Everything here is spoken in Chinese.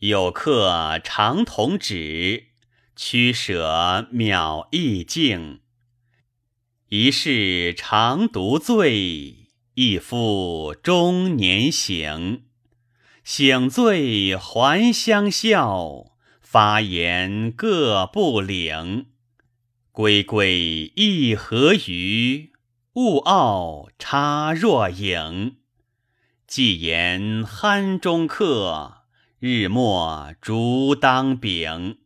有客长同止，驱舍渺意境。一世长独醉，一夫中年醒。醒醉还相笑，发言各不领。归归亦何余？勿傲差若影。既言酣中客，日暮竹当柄。